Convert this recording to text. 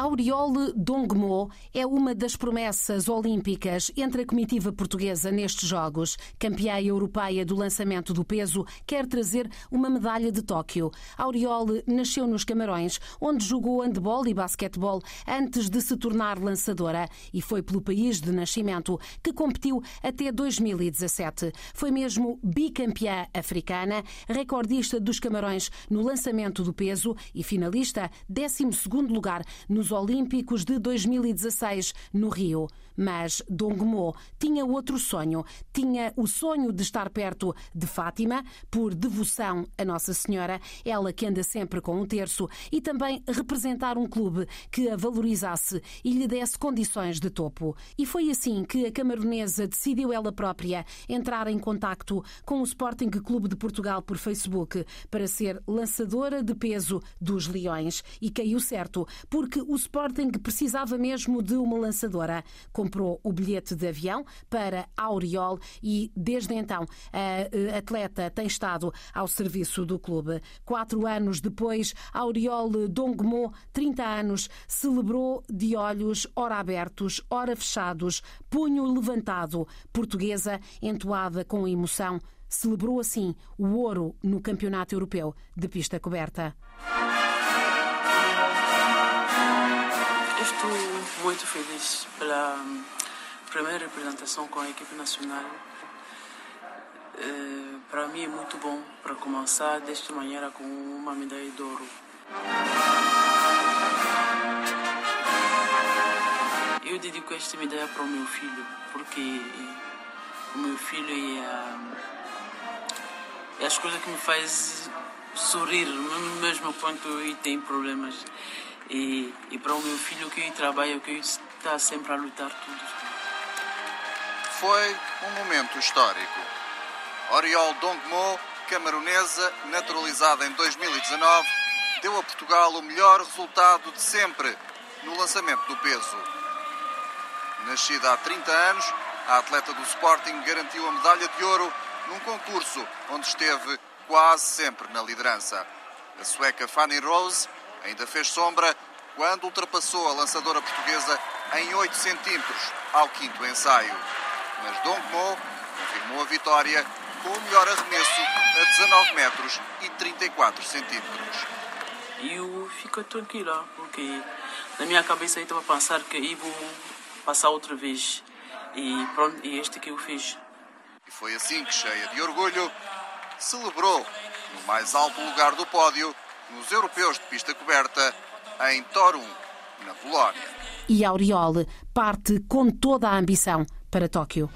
Auriole Dongmo é uma das promessas olímpicas entre a comitiva portuguesa nestes Jogos. Campeã europeia do lançamento do peso, quer trazer uma medalha de Tóquio. Auriole nasceu nos Camarões, onde jogou handebol e basquetebol antes de se tornar lançadora e foi pelo país de nascimento que competiu até 2017. Foi mesmo bicampeã africana, recordista dos Camarões no lançamento do peso e finalista, 12 lugar nos Olímpicos de 2016 no Rio. Mas Dongmo tinha outro sonho. Tinha o sonho de estar perto de Fátima, por devoção a Nossa Senhora, ela que anda sempre com um terço, e também representar um clube que a valorizasse e lhe desse condições de topo. E foi assim que a camaronesa decidiu ela própria entrar em contacto com o Sporting Clube de Portugal por Facebook para ser lançadora de peso dos Leões. E caiu certo, porque o Sporting precisava mesmo de uma lançadora. Comprou o bilhete de avião para Auriol e, desde então, a atleta tem estado ao serviço do clube. Quatro anos depois, Auriol Dongmo, 30 anos, celebrou de olhos ora abertos, ora fechados, punho levantado. Portuguesa, entoada com emoção, celebrou assim o ouro no Campeonato Europeu de Pista Coberta. Estou muito feliz pela hum, primeira representação com a equipe nacional. Eh, para mim é muito bom para começar desta maneira com uma medalha de ouro. Eu dedico esta medalha para o meu filho, porque o meu filho é, é as coisas que me faz sorrir, mesmo quando ele tem problemas. E, e para o meu filho que eu trabalho, que está sempre a lutar tudo. Foi um momento histórico. Oriol Dongmo, camaronesa, naturalizada em 2019, deu a Portugal o melhor resultado de sempre no lançamento do peso. Nascida há 30 anos, a atleta do Sporting garantiu a medalha de ouro num concurso onde esteve quase sempre na liderança. A sueca Fanny Rose ainda fez sombra quando ultrapassou a lançadora portuguesa em 8 centímetros ao quinto ensaio. Mas Dongmo confirmou a vitória com o melhor arremesso a 19 metros e 34 centímetros. Eu fico tranquila, porque na minha cabeça eu estava a pensar que eu vou passar outra vez. E pronto, e este que eu fiz. E foi assim que, cheia de orgulho, celebrou no mais alto lugar do pódio nos europeus de pista coberta em Torum, na Polónia. E Auriole parte com toda a ambição para Tóquio.